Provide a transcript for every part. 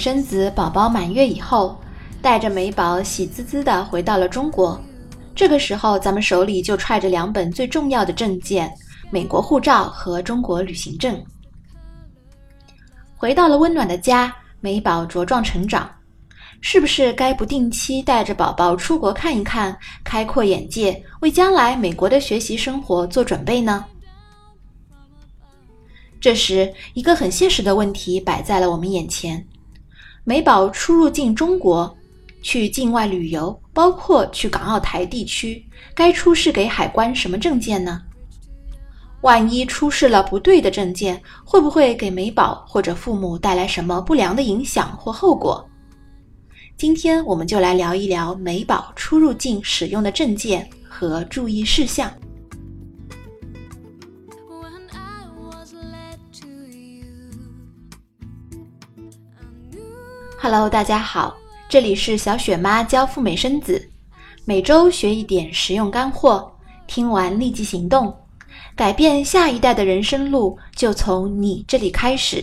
生子，宝宝满月以后，带着美宝喜滋滋的回到了中国。这个时候，咱们手里就揣着两本最重要的证件：美国护照和中国旅行证。回到了温暖的家，美宝茁壮成长，是不是该不定期带着宝宝出国看一看，开阔眼界，为将来美国的学习生活做准备呢？这时，一个很现实的问题摆在了我们眼前：美宝出入境中国，去境外旅游，包括去港澳台地区，该出示给海关什么证件呢？万一出示了不对的证件，会不会给美宝或者父母带来什么不良的影响或后果？今天我们就来聊一聊美宝出入境使用的证件和注意事项。Hello，大家好，这里是小雪妈教赴美生子，每周学一点实用干货，听完立即行动，改变下一代的人生路就从你这里开始。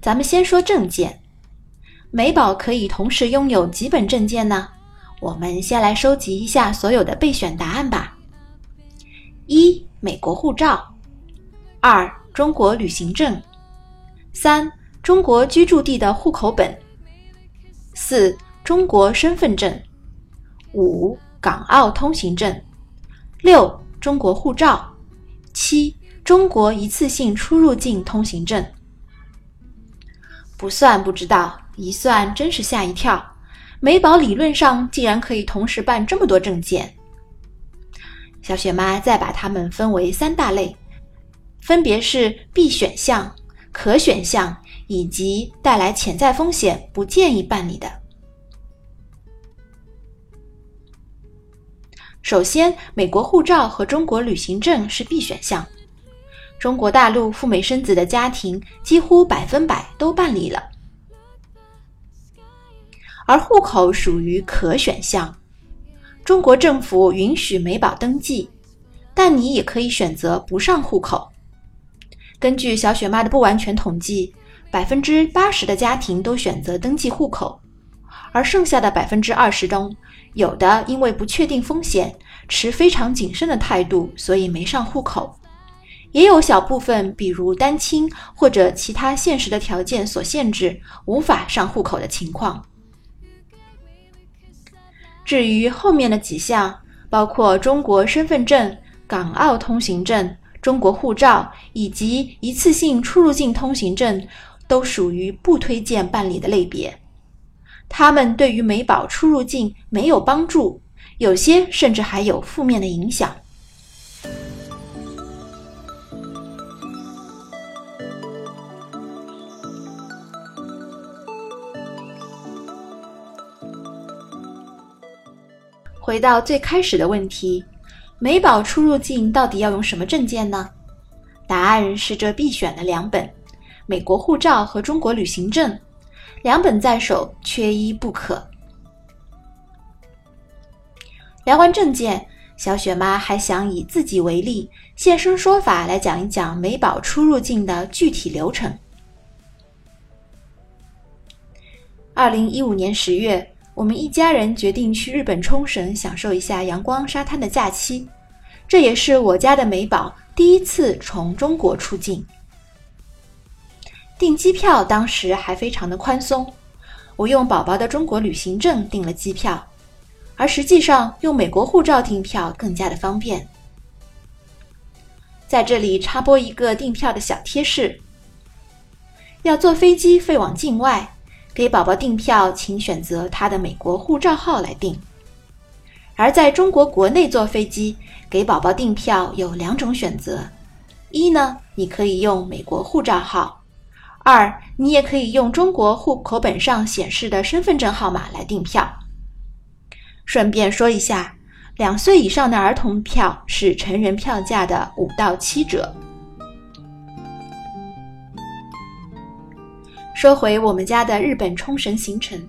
咱们先说证件，美宝可以同时拥有几本证件呢？我们先来收集一下所有的备选答案吧。一、美国护照；二、中国旅行证。三、中国居住地的户口本；四、中国身份证；五、港澳通行证；六、中国护照；七、中国一次性出入境通行证。不算不知道，一算真是吓一跳。美宝理论上竟然可以同时办这么多证件。小雪妈再把它们分为三大类，分别是必选项。可选项以及带来潜在风险，不建议办理的。首先，美国护照和中国旅行证是必选项，中国大陆赴美生子的家庭几乎百分百都办理了。而户口属于可选项，中国政府允许美宝登记，但你也可以选择不上户口。根据小雪妈的不完全统计，百分之八十的家庭都选择登记户口，而剩下的百分之二十中，有的因为不确定风险，持非常谨慎的态度，所以没上户口；也有小部分，比如单亲或者其他现实的条件所限制，无法上户口的情况。至于后面的几项，包括中国身份证、港澳通行证。中国护照以及一次性出入境通行证都属于不推荐办理的类别，他们对于美宝出入境没有帮助，有些甚至还有负面的影响。回到最开始的问题。美宝出入境到底要用什么证件呢？答案是这必选的两本：美国护照和中国旅行证，两本在手，缺一不可。聊完证件，小雪妈还想以自己为例，现身说法来讲一讲美宝出入境的具体流程。二零一五年十月。我们一家人决定去日本冲绳享受一下阳光沙滩的假期，这也是我家的美宝第一次从中国出境。订机票当时还非常的宽松，我用宝宝的中国旅行证订了机票，而实际上用美国护照订票更加的方便。在这里插播一个订票的小贴士：要坐飞机飞往境外。给宝宝订票，请选择他的美国护照号来订。而在中国国内坐飞机给宝宝订票有两种选择：一呢，你可以用美国护照号；二，你也可以用中国户口本上显示的身份证号码来订票。顺便说一下，两岁以上的儿童票是成人票价的五到七折。说回我们家的日本冲绳行程，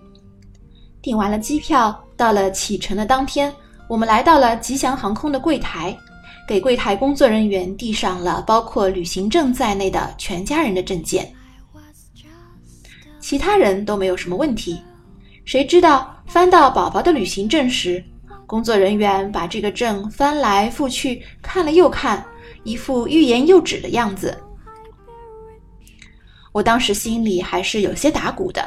订完了机票，到了启程的当天，我们来到了吉祥航空的柜台，给柜台工作人员递上了包括旅行证在内的全家人的证件。其他人都没有什么问题。谁知道翻到宝宝的旅行证时，工作人员把这个证翻来覆去看了又看，一副欲言又止的样子。我当时心里还是有些打鼓的。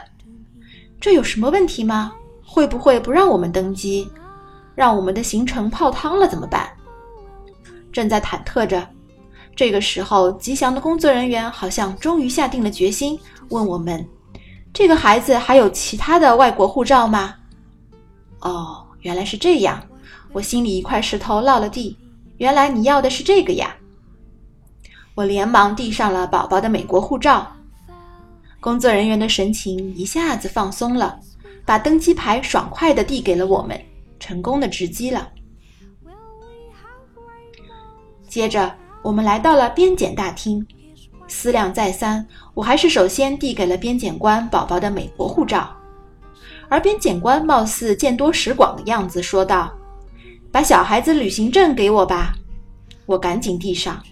这有什么问题吗？会不会不让我们登机，让我们的行程泡汤了怎么办？正在忐忑着，这个时候，吉祥的工作人员好像终于下定了决心，问我们：“这个孩子还有其他的外国护照吗？”哦，原来是这样，我心里一块石头落了地。原来你要的是这个呀！我连忙递上了宝宝的美国护照。工作人员的神情一下子放松了，把登机牌爽快地递给了我们，成功的值机了。接着，我们来到了边检大厅，思量再三，我还是首先递给了边检官宝宝的美国护照，而边检官貌似见多识广的样子，说道：“把小孩子旅行证给我吧。”我赶紧递上，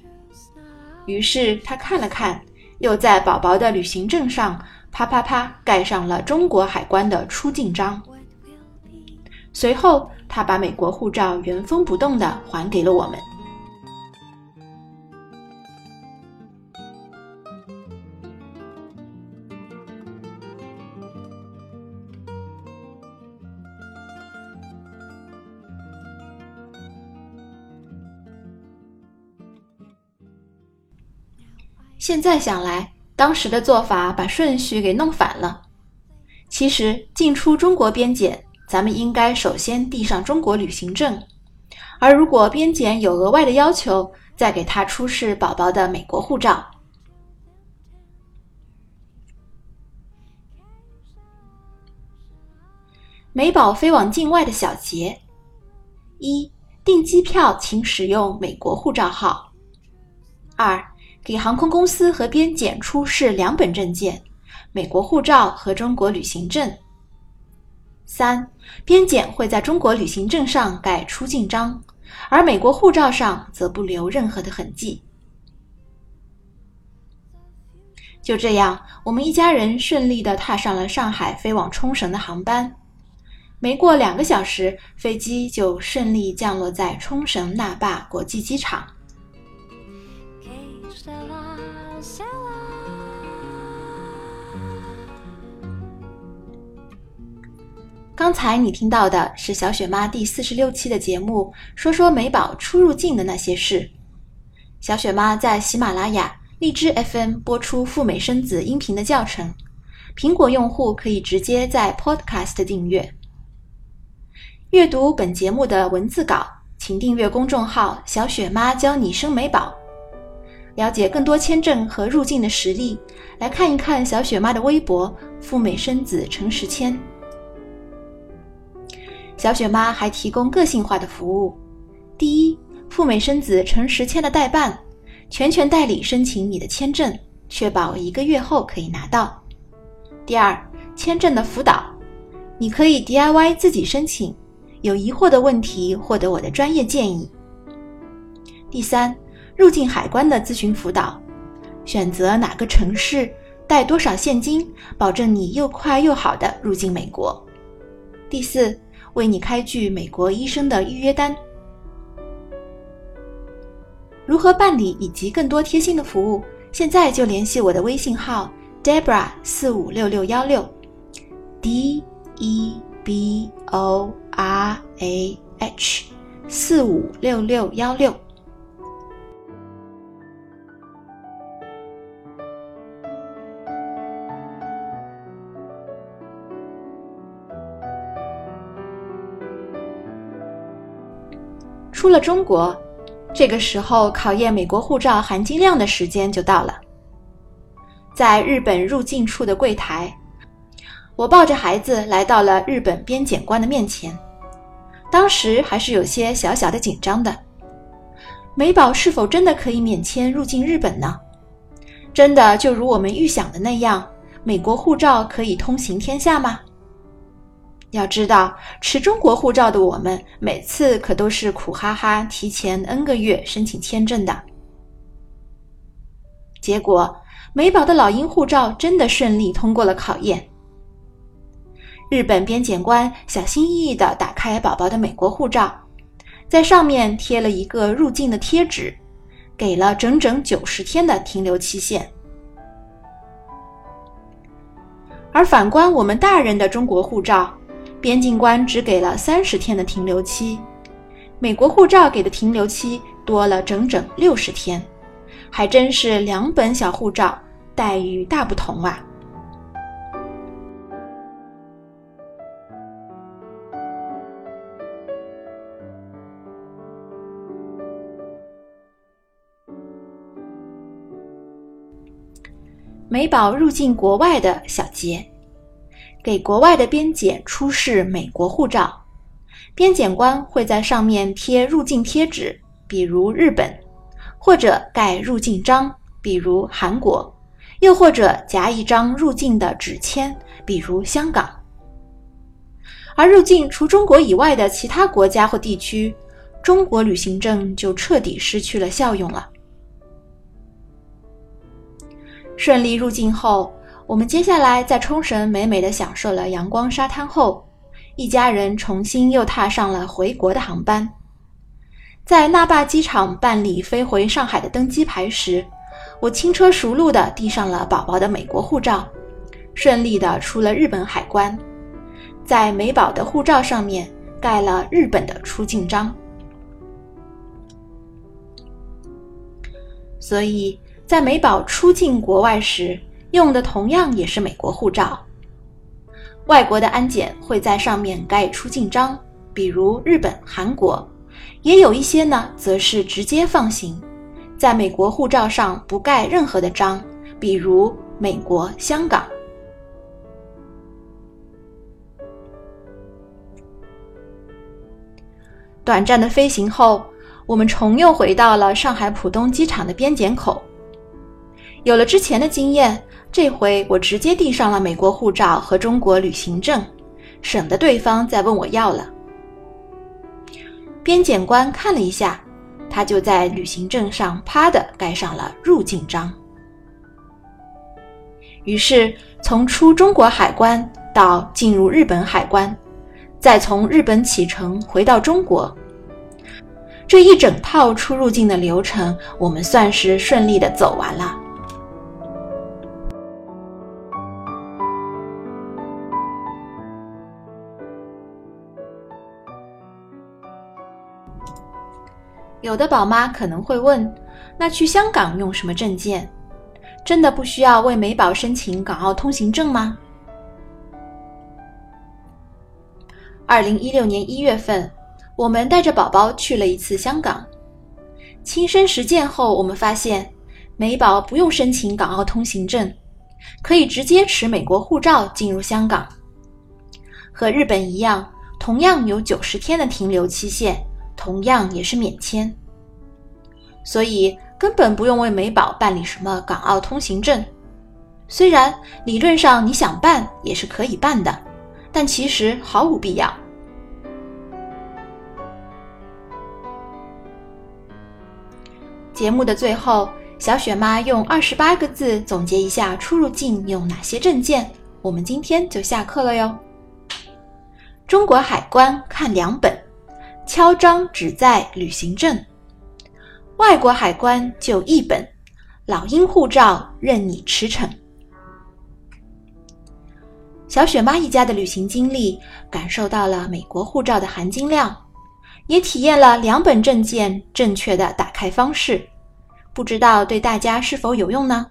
于是他看了看。又在宝宝的旅行证上啪啪啪盖上了中国海关的出境章。随后，他把美国护照原封不动地还给了我们。现在想来，当时的做法把顺序给弄反了。其实进出中国边检，咱们应该首先递上中国旅行证，而如果边检有额外的要求，再给他出示宝宝的美国护照。美宝飞往境外的小结：一、订机票请使用美国护照号；二。给航空公司和边检出示两本证件：美国护照和中国旅行证。三、边检会在中国旅行证上盖出境章，而美国护照上则不留任何的痕迹。就这样，我们一家人顺利地踏上了上海飞往冲绳的航班。没过两个小时，飞机就顺利降落在冲绳那霸国际机场。刚才你听到的是小雪妈第四十六期的节目，说说美宝出入境的那些事。小雪妈在喜马拉雅、荔枝 FM 播出赴美生子音频的教程，苹果用户可以直接在 Podcast 订阅。阅读本节目的文字稿，请订阅公众号“小雪妈教你生美宝”。了解更多签证和入境的实例，来看一看小雪妈的微博“赴美生子陈时谦”。小雪妈还提供个性化的服务：第一，赴美生子成十签的代办，全权代理申请你的签证，确保一个月后可以拿到；第二，签证的辅导，你可以 DIY 自己申请，有疑惑的问题获得我的专业建议；第三，入境海关的咨询辅导，选择哪个城市，带多少现金，保证你又快又好的入境美国；第四。为你开具美国医生的预约单，如何办理以及更多贴心的服务，现在就联系我的微信号 Debra 四五六六幺六，D E B O R A H 四五六六幺六。出了中国，这个时候考验美国护照含金量的时间就到了。在日本入境处的柜台，我抱着孩子来到了日本边检官的面前。当时还是有些小小的紧张的。美宝是否真的可以免签入境日本呢？真的就如我们预想的那样，美国护照可以通行天下吗？要知道，持中国护照的我们，每次可都是苦哈哈提前 N 个月申请签证的。结果，美宝的老鹰护照真的顺利通过了考验。日本边检官小心翼翼地打开宝宝的美国护照，在上面贴了一个入境的贴纸，给了整整九十天的停留期限。而反观我们大人的中国护照，边境官只给了三十天的停留期，美国护照给的停留期多了整整六十天，还真是两本小护照待遇大不同啊！美宝入境国外的小结：给国外的边检出示美国护照，边检官会在上面贴入境贴纸，比如日本，或者盖入境章，比如韩国，又或者夹一张入境的纸签，比如香港。而入境除中国以外的其他国家或地区，中国旅行证就彻底失去了效用了。顺利入境后，我们接下来在冲绳美美的享受了阳光沙滩后，一家人重新又踏上了回国的航班。在那霸机场办理飞回上海的登机牌时，我轻车熟路地递上了宝宝的美国护照，顺利地出了日本海关，在美宝的护照上面盖了日本的出境章。所以。在美宝出境国外时，用的同样也是美国护照。外国的安检会在上面盖出境章，比如日本、韩国；也有一些呢，则是直接放行，在美国护照上不盖任何的章，比如美国、香港。短暂的飞行后，我们重又回到了上海浦东机场的边检口。有了之前的经验，这回我直接递上了美国护照和中国旅行证，省得对方再问我要了。边检官看了一下，他就在旅行证上啪的盖上了入境章。于是，从出中国海关到进入日本海关，再从日本启程回到中国，这一整套出入境的流程，我们算是顺利的走完了。有的宝妈可能会问：那去香港用什么证件？真的不需要为美宝申请港澳通行证吗？二零一六年一月份，我们带着宝宝去了一次香港，亲身实践后，我们发现美宝不用申请港澳通行证，可以直接持美国护照进入香港，和日本一样，同样有九十天的停留期限。同样也是免签，所以根本不用为美宝办理什么港澳通行证。虽然理论上你想办也是可以办的，但其实毫无必要。节目的最后，小雪妈用二十八个字总结一下出入境用哪些证件，我们今天就下课了哟。中国海关看两本。敲章只在旅行证，外国海关就一本，老鹰护照任你驰骋。小雪妈一家的旅行经历，感受到了美国护照的含金量，也体验了两本证件正确的打开方式。不知道对大家是否有用呢？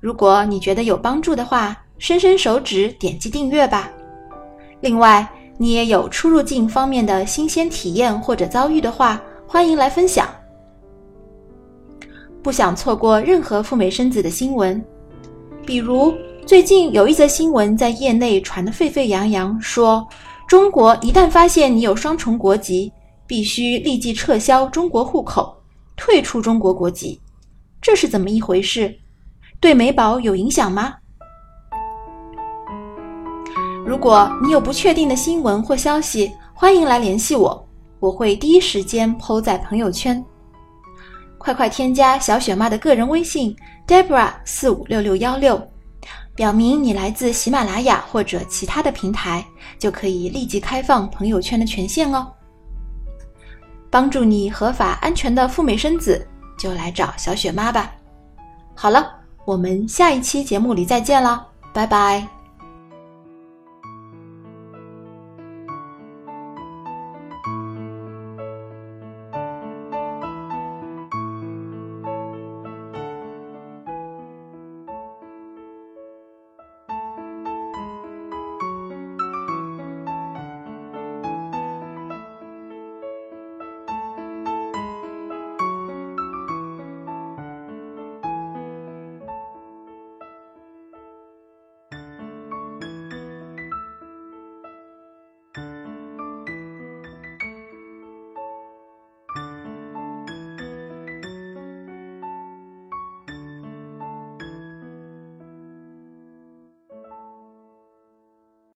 如果你觉得有帮助的话，伸伸手指点击订阅吧。另外。你也有出入境方面的新鲜体验或者遭遇的话，欢迎来分享。不想错过任何赴美生子的新闻，比如最近有一则新闻在业内传得沸沸扬扬，说中国一旦发现你有双重国籍，必须立即撤销中国户口，退出中国国籍。这是怎么一回事？对美宝有影响吗？如果你有不确定的新闻或消息，欢迎来联系我，我会第一时间抛在朋友圈。快快添加小雪妈的个人微信 Debra 四五六六幺六，表明你来自喜马拉雅或者其他的平台，就可以立即开放朋友圈的权限哦。帮助你合法安全的赴美生子，就来找小雪妈吧。好了，我们下一期节目里再见了，拜拜。